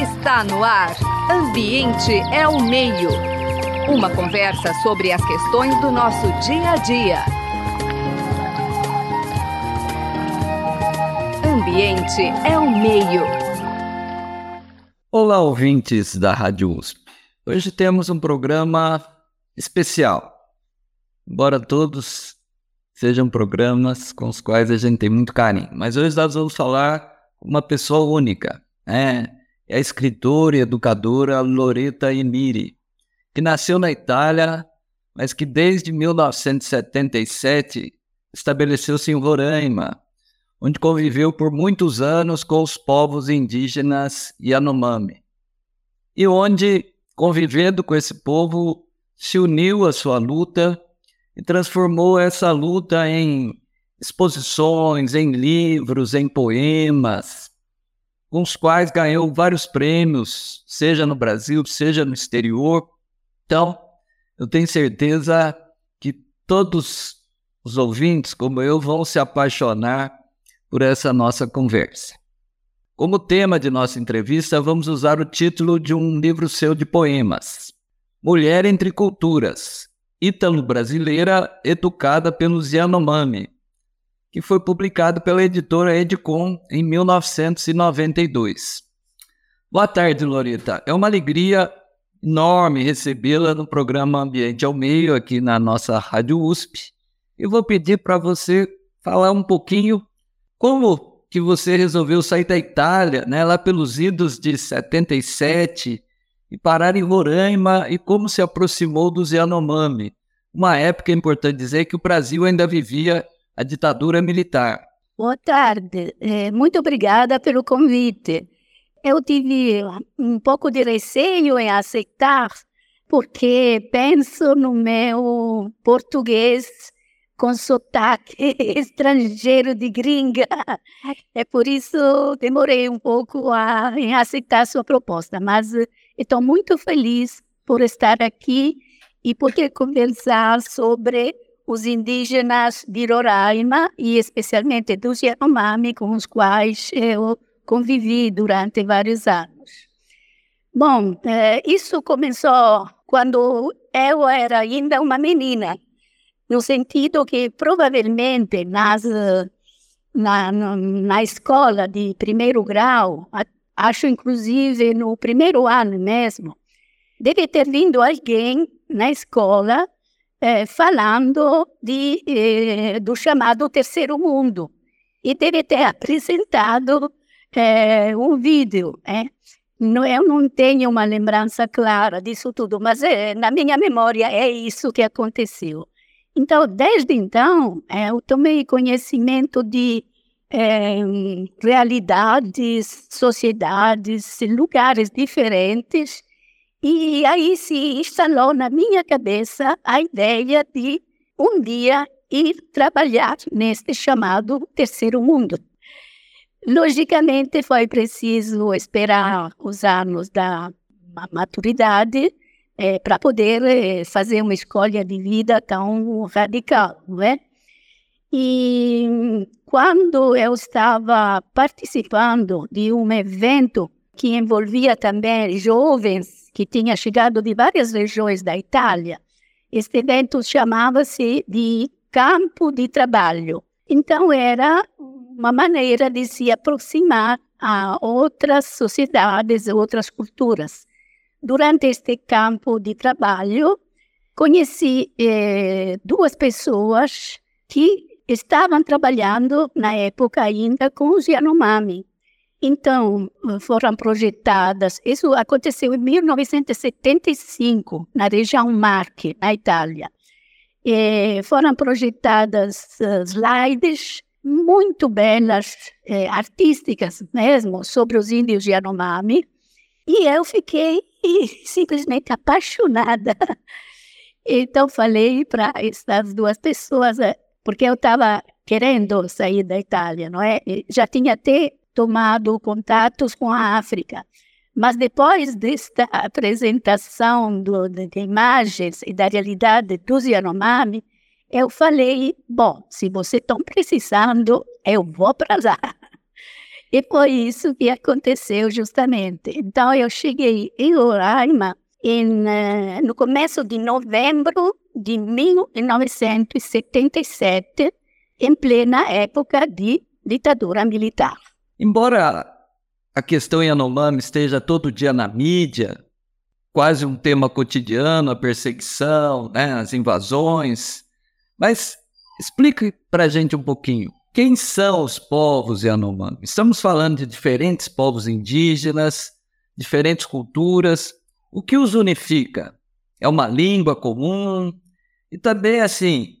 Está no ar. Ambiente é o meio. Uma conversa sobre as questões do nosso dia a dia. Ambiente é o meio. Olá, ouvintes da Rádio USP. Hoje temos um programa especial. Embora todos sejam programas com os quais a gente tem muito carinho, mas hoje nós vamos falar uma pessoa única, né? É a escritora e educadora Loretta Emiri, que nasceu na Itália, mas que desde 1977 estabeleceu-se em Roraima, onde conviveu por muitos anos com os povos indígenas Yanomami, e onde, convivendo com esse povo, se uniu à sua luta e transformou essa luta em exposições, em livros, em poemas, com os quais ganhou vários prêmios, seja no Brasil, seja no exterior. Então, eu tenho certeza que todos os ouvintes, como eu, vão se apaixonar por essa nossa conversa. Como tema de nossa entrevista, vamos usar o título de um livro seu de poemas, Mulher entre Culturas, ítalo-brasileira educada pelos Yanomami, que foi publicado pela editora Edcom em 1992. Boa tarde, Lorita. É uma alegria enorme recebê-la no programa Ambiente ao Meio, aqui na nossa Rádio USP. Eu vou pedir para você falar um pouquinho como que você resolveu sair da Itália, né, lá pelos idos de 77, e parar em Roraima, e como se aproximou dos Yanomami. Uma época, é importante dizer, que o Brasil ainda vivia a ditadura militar. Boa tarde, é, muito obrigada pelo convite. Eu tive um pouco de receio em aceitar, porque penso no meu português com sotaque estrangeiro de gringa. É por isso demorei um pouco a, em aceitar sua proposta, mas estou muito feliz por estar aqui e poder conversar sobre os indígenas de Roraima e especialmente dos Yanomami, com os quais eu convivi durante vários anos. Bom, eh, isso começou quando eu era ainda uma menina, no sentido que provavelmente nas, na, na escola de primeiro grau, acho inclusive no primeiro ano mesmo, deve ter vindo alguém na escola eh, falando de, eh, do chamado terceiro mundo e deve ter apresentado eh, um vídeo. Não, eu não tenho uma lembrança clara disso tudo, mas na minha memória é isso que aconteceu. Então, desde então, eu tomei conhecimento de realidades, sociedades, lugares diferentes e aí se instalou na minha cabeça a ideia de um dia ir trabalhar neste chamado terceiro mundo. Logicamente, foi preciso esperar os anos da maturidade é, para poder é, fazer uma escolha de vida tão radical, não é? E quando eu estava participando de um evento que envolvia também jovens que tinha chegado de várias regiões da Itália. Este evento chamava-se de Campo de Trabalho. Então, era uma maneira de se aproximar a outras sociedades, outras culturas. Durante este campo de trabalho, conheci eh, duas pessoas que estavam trabalhando na época ainda com os Yanomami. Então, foram projetadas, isso aconteceu em 1975, na região Marche, na Itália. E foram projetadas uh, slides muito belas, eh, artísticas mesmo, sobre os índios Yanomami, e eu fiquei simplesmente apaixonada. Então, falei para essas duas pessoas, eh, porque eu estava querendo sair da Itália, não é? Já tinha até tomado contatos com a África. Mas depois desta apresentação do, de, de, imagens e da realidade dos Yanomami, eu falei, bom, se vocês estão precisando, eu vou para lá. E foi isso que aconteceu justamente. Então, eu cheguei em Roraima em, uh, no começo de novembro de 1977, em plena época de ditadura militar. Embora a questão Yanomami esteja todo dia na mídia, quase um tema cotidiano, a perseguição, né, as invasões, mas explique para a gente um pouquinho. Quem são os povos Yanomami? Estamos falando de diferentes povos indígenas, diferentes culturas. O que os unifica? É uma língua comum? E também, assim,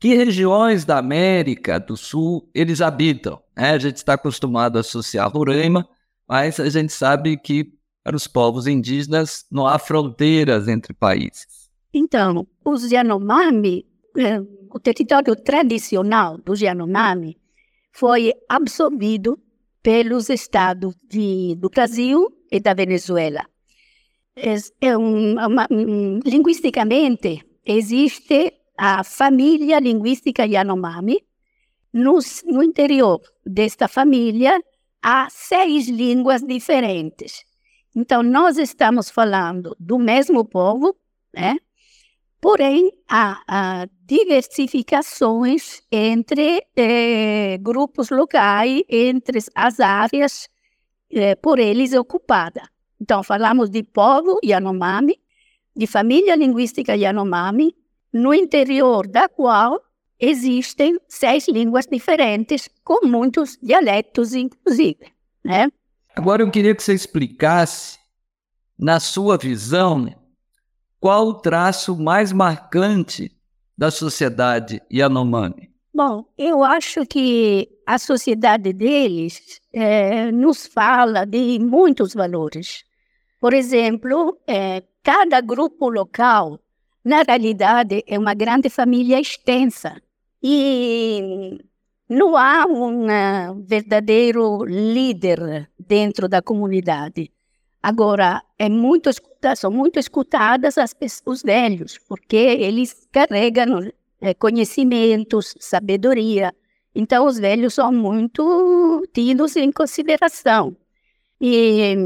que regiões da América do Sul eles habitam? É, a gente está acostumado a associar Roraima, mas a gente sabe que para os povos indígenas não há fronteiras entre países. Então, os Yanomami é, o território tradicional dos Yanomami foi absorvido pelos estados de, do Brasil e da Venezuela. É, é um, uma, um, linguisticamente, existe a família linguística Yanomami. No, no interior desta família, há seis línguas diferentes. Então, nós estamos falando do mesmo povo, né? Porém, há, há diversificações entre eh, grupos locais, entre as áreas eh, por eles ocupadas. Então, falamos de povo Yanomami, de família linguística Yanomami, no interior da qual existem seis línguas diferentes, com muitos dialetos, inclusive. Né? Agora, eu queria que você explicasse, na sua visão, qual o traço mais marcante da sociedade Yanomami? Bom, eu acho que a sociedade deles é, nos fala de muitos valores. Por exemplo, é, cada grupo local, na realidade, é uma grande família extensa. E não há um uh, verdadeiro líder dentro da comunidade. Agora, é muito são muito escutadas as, os velhos, porque eles carregam é, conhecimentos, sabedoria. Então, os velhos são muito tidos em consideração. E,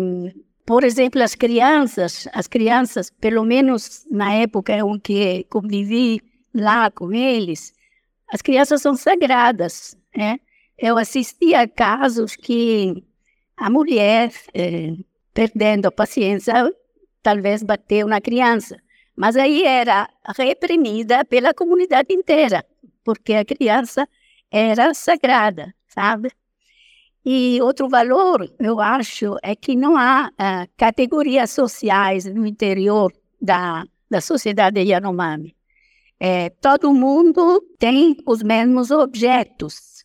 por exemplo, as crianças, as crianças, pelo menos na época em que convivi lá com eles, as crianças são sagradas. Né? Eu assisti a casos que a mulher eh, perdendo a paciência, talvez bateu na criança. Mas aí era reprimida pela comunidade inteira, porque a criança era sagrada, sabe? E outro valor, eu acho, é que não há uh, categorias sociais no interior da, da sociedade Yanomami. É, todo mundo tem os mesmos objetos.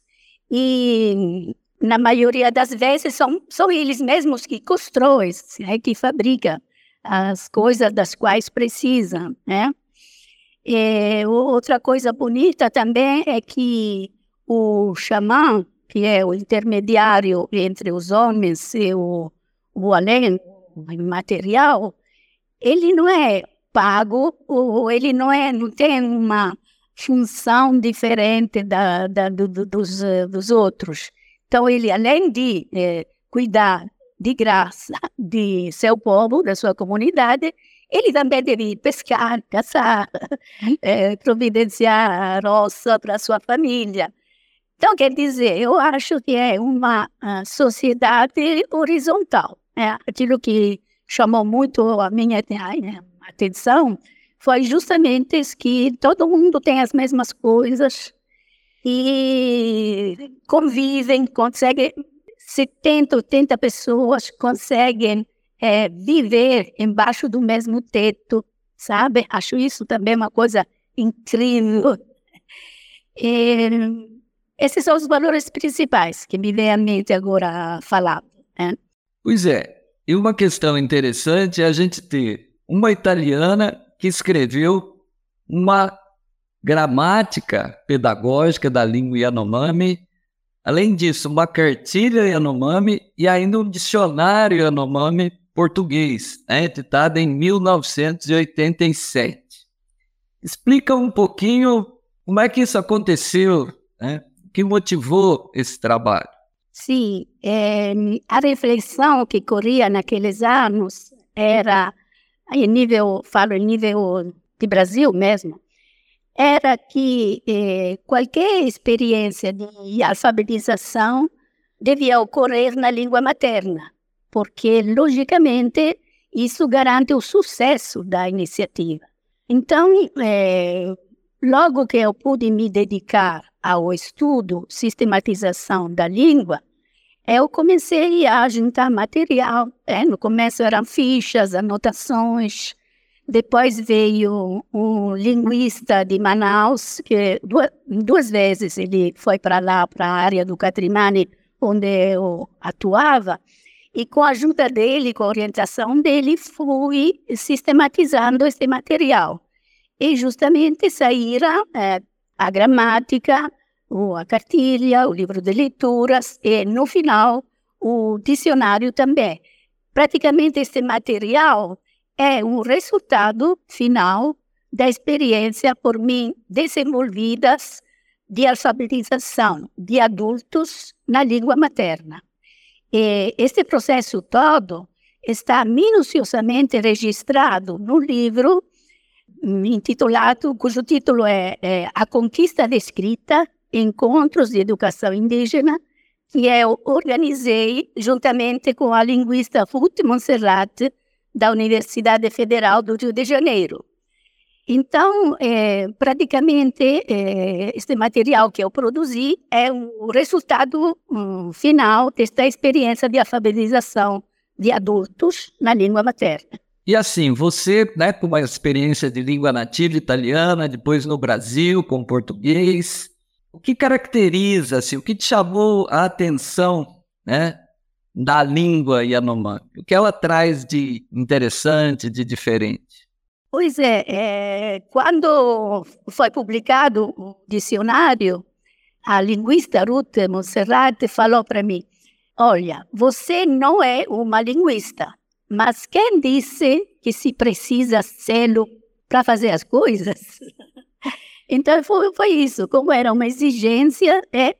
E na maioria das vezes, são, são eles mesmos que constroem, né, que fabricam as coisas das quais precisam, né? E outra coisa bonita também é que o xamã, que é o intermediário entre os homens e o, o além, o material, ele não é pago, ou ele não, é, não tem uma função diferente da, da do, dos, dos outros. Então, ele, além de é, cuidar de graça de seu povo, da sua comunidade, ele também deve pescar, caçar, providenciar a roça para sua família. Então, quer dizer, eu acho que é uma sociedade horizontal. É, aquilo que chamou muito a minha atenção foi justamente que todo mundo tem as mesmas coisas, e convivem, conseguem, 70, 80 pessoas conseguem é, viver embaixo do mesmo teto, sabe? Acho isso também uma coisa incrível. E, esses são os valores principais que me vem à mente agora falar. Né? Pois é, e uma questão interessante é a gente ter uma italiana que escreveu uma gramática pedagógica da língua Yanomami, além disso, uma cartilha Yanomami e ainda um dicionário Yanomami português, né, editado em 1987. Explica um pouquinho como é que isso aconteceu, né? o que motivou esse trabalho. Sim, é, a reflexão que corria naqueles anos era, em nível, falo em nível de Brasil mesmo, era que eh, qualquer experiência de alfabetização devia ocorrer na língua materna, porque, logicamente, isso garante o sucesso da iniciativa. Então, eh, logo que eu pude me dedicar ao estudo, sistematização da língua, eu comecei a juntar material. É, no começo eram fichas, anotações. Depois veio um linguista de Manaus, que duas, duas vezes ele foi para lá, para a área do Catrimani, onde eu atuava. E com a ajuda dele, com a orientação dele, fui sistematizando esse material. E justamente saíram é, a gramática, a cartilha, o livro de leituras e, no final, o dicionário também. Praticamente, este material é um resultado final da experiência por mim desenvolvidas de alfabetização de adultos na língua materna. E este processo todo está minuciosamente registrado no livro intitulado, cujo título é, é A Conquista da Escrita, Encontros de Educação Indígena, que eu organizei juntamente com a linguista Ruth Monserrat, da Universidade Federal do Rio de Janeiro. Então, é, praticamente, é, este material que eu produzi é o resultado um, final desta experiência de alfabetização de adultos na língua materna. E assim, você, né, com uma experiência de língua nativa italiana, depois no Brasil com português, o que caracteriza, assim, o que te chamou a atenção, né, da língua Yanomami? O que ela traz de interessante, de diferente? Pois é, é quando foi publicado o dicionário, a linguista Ruth Monserrat falou para mim: Olha, você não é uma linguista, mas quem disse que se precisa selo para fazer as coisas? então foi, foi, isso. Como era uma exigência é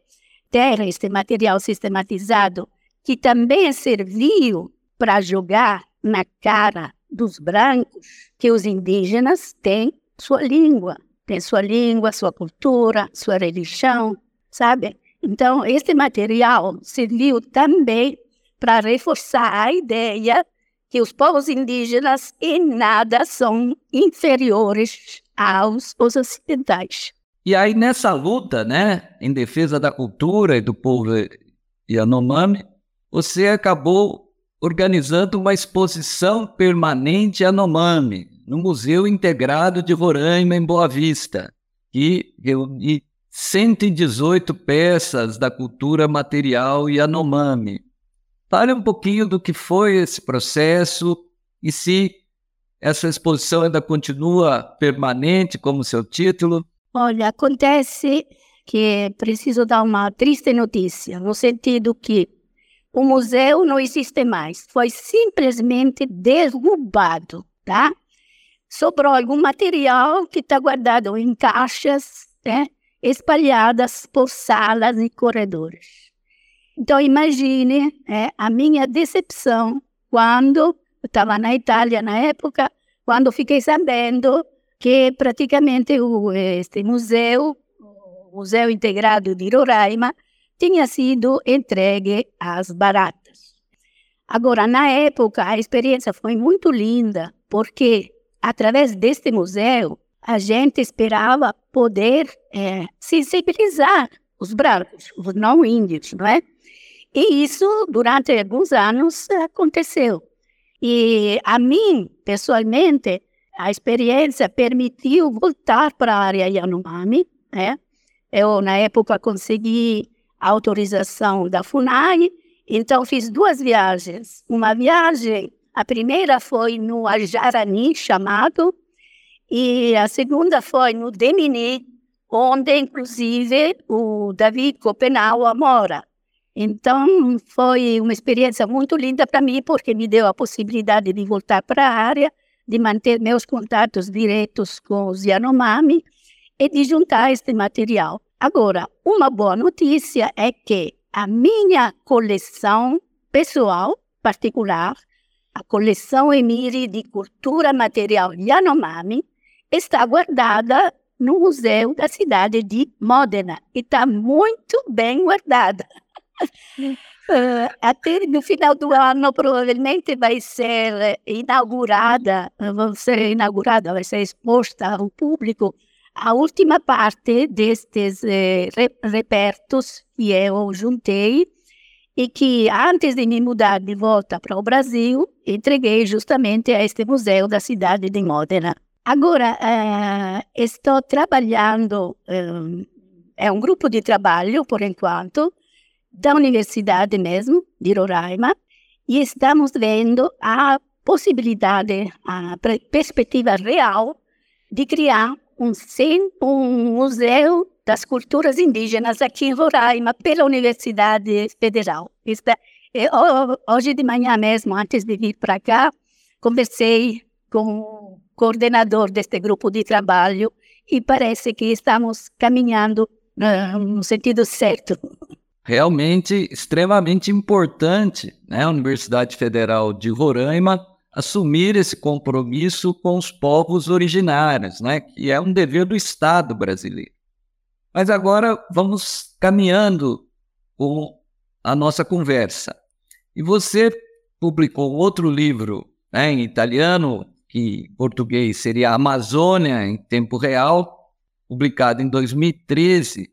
ter este material sistematizado, que também serviu para jogar na cara dos brancos que os indígenas têm sua língua, têm sua língua, sua cultura, sua religião, sabe? Então, este material serviu também para reforçar a ideia que os povos indígenas em nada são inferiores aos os ocidentais. E aí nessa luta, né, em defesa da cultura e do povo Yanomami, você acabou organizando uma exposição permanente Yanomami no Museu Integrado de Roraima em Boa Vista, que reúne 118 peças da cultura material Yanomami. Fale um pouquinho do que foi esse processo e se essa exposição ainda continua permanente, como seu título. Olha, acontece que preciso dar uma triste notícia, no sentido que o museu não existe mais, foi simplesmente derrubado, tá? Sobrou algum material que está guardado em caixas, né, espalhadas por salas e corredores. Então, imagine é, a minha decepção quando estava na Itália na época, quando fiquei sabendo que praticamente o, este museu, o Museu Integrado de Roraima, tinha sido entregue às baratas. Agora, na época, a experiência foi muito linda, porque através deste museu, a gente esperava poder é, sensibilizar os brancos, os não índios, não é? E isso, durante alguns anos, aconteceu. E a mim, pessoalmente, a experiência permitiu voltar para a área Yanomami. Né? Eu, na época, consegui a autorização da FUNAI, então fiz duas viagens. Uma viagem, a primeira foi no Ajarani, chamado, e a segunda foi no Demini, onde, inclusive, o David Copenau mora. Então, foi uma experiência muito linda para mim, porque me deu a possibilidade de voltar para a área, de manter meus contatos diretos com os Yanomami e de juntar este material. Agora, uma boa notícia é que a minha coleção pessoal, particular, a coleção Emiri de cultura material Yanomami, está guardada no museu da cidade de Modena e está muito bem guardada. Uh, até no final do ano provavelmente vai ser inaugurada, vai ser inaugurada, vai ser exposta ao público a última parte destes eh, repertos que eu juntei e que antes de me mudar de volta para o Brasil, entreguei justamente a este museu da cidade de Modena. Agora, eh, estou trabalhando, eh, é um grupo de trabalho, por enquanto, da universidade mesmo, de Roraima, e estamos vendo a possibilidade, a perspectiva real de criar um, um museu das culturas indígenas aqui em Roraima, pela Universidade Federal. É, hoje de manhã mesmo, antes de vir para cá, conversei com o coordenador deste grupo de trabalho e parece que estamos caminhando no sentido certo realmente extremamente importante, né, a Universidade Federal de Roraima assumir esse compromisso com os povos originários, né, que é um dever do Estado brasileiro. Mas agora vamos caminhando com a nossa conversa. E você publicou outro livro né, em italiano, que em português seria Amazônia em Tempo Real, publicado em 2013,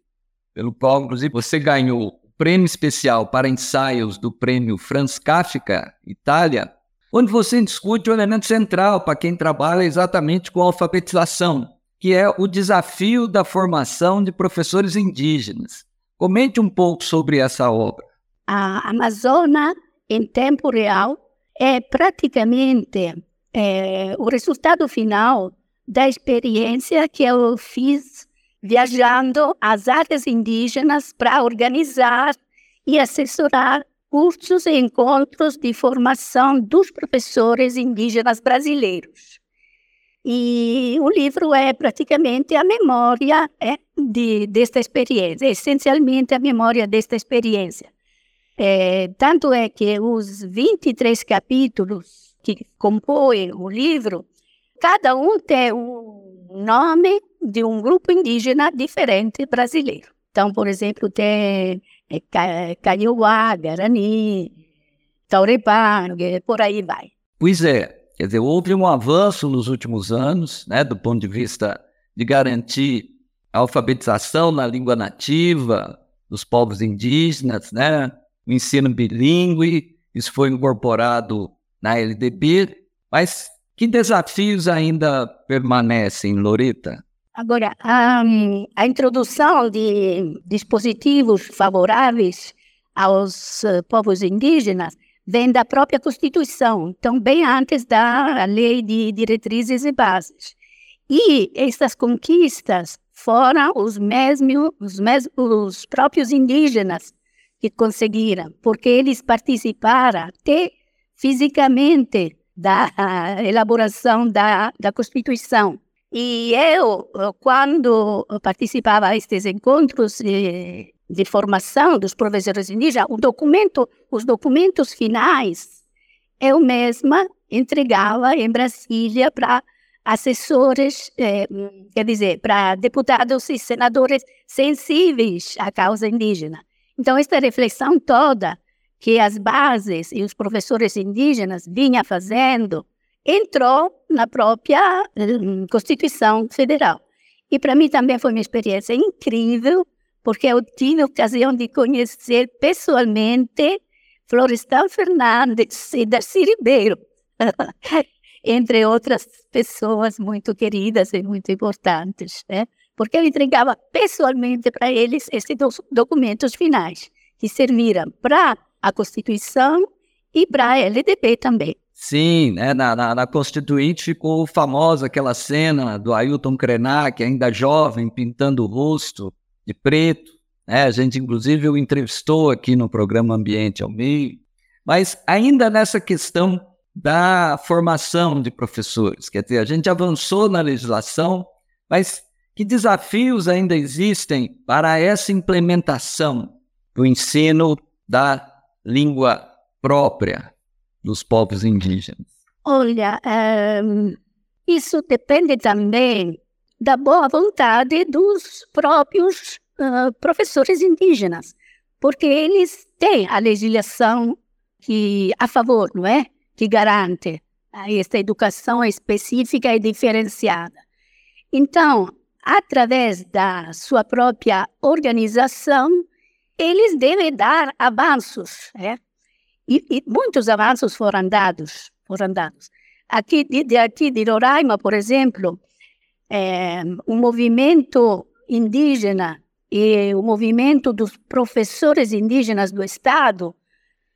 pelo qual, inclusive, você ganhou prêmio especial para ensaios do prêmio Franz Kafka, Itália, onde você discute o elemento central para quem trabalha exatamente com alfabetização, que é o desafio da formação de professores indígenas. Comente um pouco sobre essa obra. A Amazônia em tempo real é praticamente é, o resultado final da experiência que eu fiz viajando às áreas indígenas para organizar e assessorar cursos e encontros de formação dos professores indígenas brasileiros. E o livro é praticamente a memória é, de, desta experiência, essencialmente a memória desta experiência. É, tanto é que os 23 capítulos que compõem o livro, cada um tem um nome de um grupo indígena diferente brasileiro. Então, por exemplo, tem é, Kaiowá, Guarani, Taurepano, por aí vai. Pois é, quer dizer, houve um avanço nos últimos anos, né, do ponto de vista de garantir a alfabetização na língua nativa dos povos indígenas, né, o ensino bilíngue, isso foi incorporado na LDB, mas que desafios ainda permanecem, Loreta? Agora, a, a introdução de dispositivos favoráveis aos uh, povos indígenas vem da própria Constituição, então bem antes da Lei de Diretrizes e Bases. E essas conquistas foram os mesmos, os, mesmos, os próprios indígenas que conseguiram, porque eles participaram até fisicamente da elaboração da, da Constituição. E eu, quando participava destes encontros de, de formação dos professores indígenas, o documento, os documentos finais, eu mesma entregava em Brasília para assessores, eh, quer dizer, para deputados e senadores sensíveis à causa indígena. Então, esta reflexão toda que as bases e os professores indígenas vinham fazendo entrou na própria hum, Constituição Federal. E para mim também foi uma experiência incrível, porque eu tive a ocasião de conhecer pessoalmente Florestan Fernandes e Darcy Ribeiro, entre outras pessoas muito queridas e muito importantes, né? porque eu entregava pessoalmente para eles esses documentos finais, que serviram para a Constituição e para a também. Sim, né, na, na, na, Constituinte ficou famosa aquela cena do Ailton Krenak, ainda jovem, pintando o rosto de preto. Né? A gente, inclusive, o entrevistou aqui no programa Ambiente ao Meio. Mas ainda nessa questão da formação de professores, quer dizer, a gente avançou na legislação, mas que desafios ainda existem para essa implementação? do ensino da língua própria dos povos indígenas? Olha, um, isso depende também da boa vontade dos próprios uh, professores indígenas, porque eles têm a legislação que a favor, não é, que garante esta educação específica e diferenciada. Então, através da sua própria organização, eles devem dar avanços, é? E, e muitos avanços foram dados, foram dados. Aqui de, de aqui de Roraima, por exemplo, é, o movimento indígena e o movimento dos professores indígenas do Estado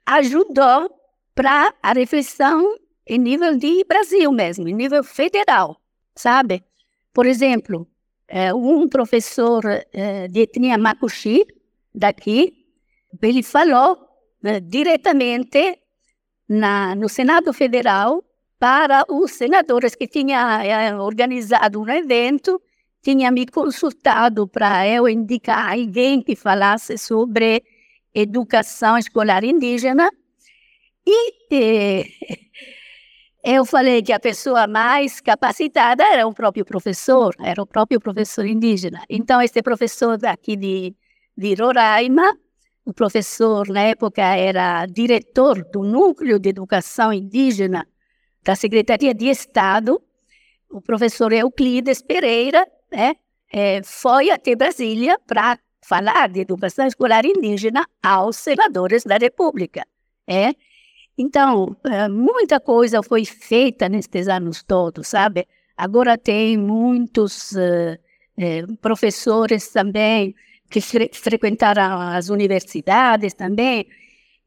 ajudou para a reflexão em nível de Brasil mesmo, em nível federal, sabe? Por exemplo, é, um professor é, de etnia Makuxi, daqui, ele falou né, diretamente na, no Senado Federal para os senadores que tinham é, organizado um evento, tinha me consultado para eu indicar alguém que falasse sobre educação escolar indígena e eh, eu falei que a pessoa mais capacitada era o próprio professor, era o próprio professor indígena. Então, este professor daqui de, de Roraima, o professor, na época, era diretor do Núcleo de Educação Indígena da Secretaria de Estado, o professor Euclides Pereira, né, é, foi até Brasília para falar de educação escolar indígena aos senadores da República. É. Então, é, muita coisa foi feita nestes anos todos, sabe? Agora tem muitos uh, professores também que fre frequentaram as universidades também,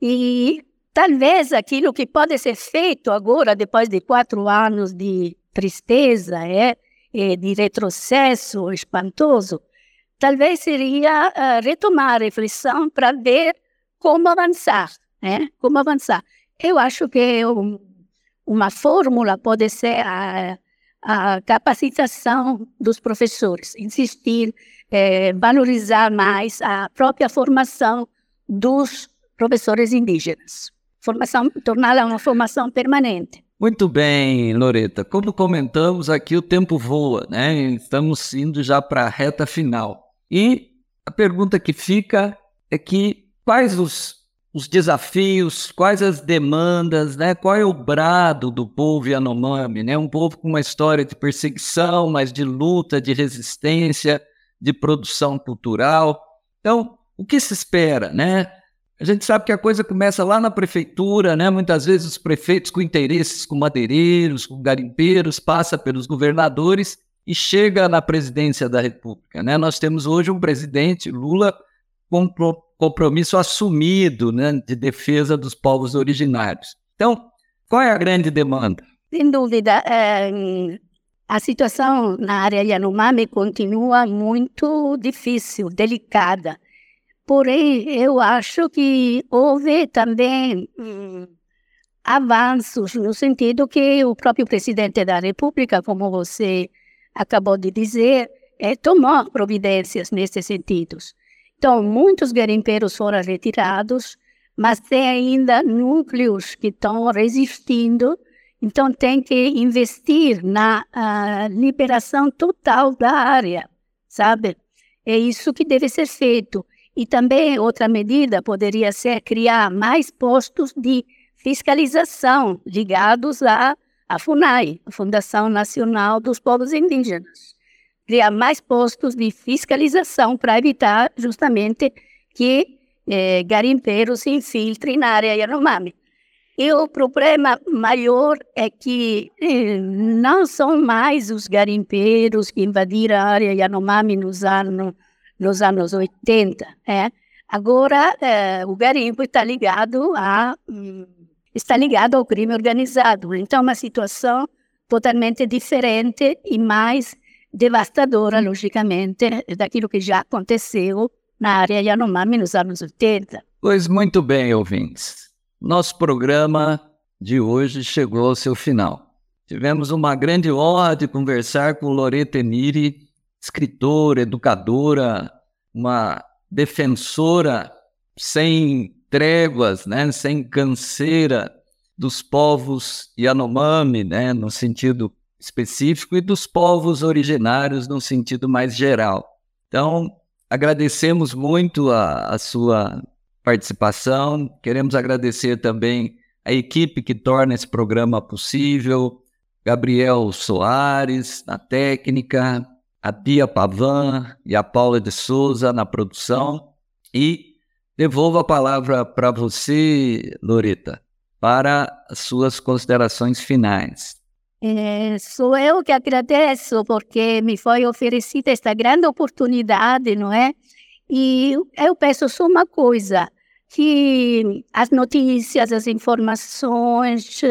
e talvez aquilo que pode ser feito agora, depois de quatro anos de tristeza, é, de retrocesso espantoso, talvez seria uh, retomar a reflexão para ver como avançar, né? Como avançar. Eu acho que um, uma fórmula pode ser a, a capacitação dos professores, insistir, eh, valorizar mais a própria formação dos professores indígenas, formação, torná-la uma formação permanente. Muito bem, Loreta. Como comentamos aqui, o tempo voa, né? Estamos indo já para a reta final. E a pergunta que fica é que quais os, os desafios, quais as demandas, né? Qual é o brado do povo Yanomami, né? Um povo com uma história de perseguição, mas de luta, de resistência, de produção cultural. Então, o que se espera, né? A gente sabe que a coisa começa lá na prefeitura, né? Muitas vezes os prefeitos com interesses com madeireiros, com garimpeiros, passa pelos governadores e chega na presidência da República. Né? Nós temos hoje um presidente, Lula, com compromisso assumido né, de defesa dos povos originários. Então, qual é a grande demanda? Sem dúvida, é, a situação na área Yanomami continua muito difícil, delicada. Porém, eu acho que houve também hum, avanços no sentido que o próprio presidente da República, como você acabou de dizer, é, tomou providências nesses sentidos. Então, muitos garimpeiros foram retirados, mas tem ainda núcleos que estão resistindo, então tem que investir na liberação total da área, sabe? É isso que deve ser feito. E também outra medida poderia ser criar mais postos de fiscalização ligados à a FUNAI, Fundação Nacional dos Povos Indígenas, criar mais postos de fiscalização para evitar justamente que eh, garimpeiros se infiltrem na área Yanomami. E o problema maior é que eh, não são mais os garimpeiros que invadiram a área Yanomami nos anos, nos anos 80. É? Agora, eh, o garimpo está ligado a hum, está ligado ao crime organizado. Então, é uma situação totalmente diferente e mais devastadora, logicamente, daquilo que já aconteceu na área Yanomami nos anos 80. Pois muito bem, ouvintes. Nosso programa de hoje chegou ao seu final. Tivemos uma grande honra de conversar com Loreta Emiri, escritora, educadora, uma defensora sem tréguas, né, sem canseira dos povos Yanomami, né, no sentido específico, e dos povos originários no sentido mais geral. Então, agradecemos muito a, a sua participação, queremos agradecer também a equipe que torna esse programa possível, Gabriel Soares na técnica, a Bia Pavan e a Paula de Souza na produção. E devolvo a palavra para você, Loreta, para as suas considerações finais. É, sou eu que agradeço porque me foi oferecida esta grande oportunidade, não é? E eu peço só uma coisa, que as notícias, as informações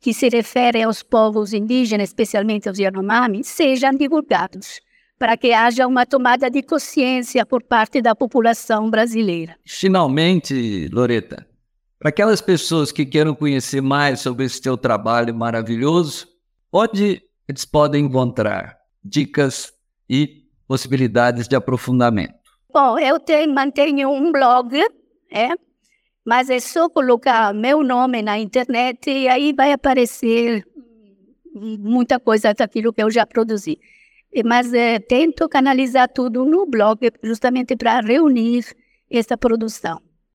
que se referem aos povos indígenas, especialmente aos Yanomami, sejam divulgados, para que haja uma tomada de consciência por parte da população brasileira. Finalmente, Loreta, para aquelas pessoas que queiram conhecer mais sobre esse teu trabalho maravilhoso, Onde eles podem encontrar dicas e possibilidades de aprofundamento? Bom, eu tenho, mantenho um blog, é, mas é só colocar meu nome na internet e aí vai aparecer muita coisa daquilo que eu já produzi. Mas é, tento canalizar tudo no blog justamente para reunir essa produção.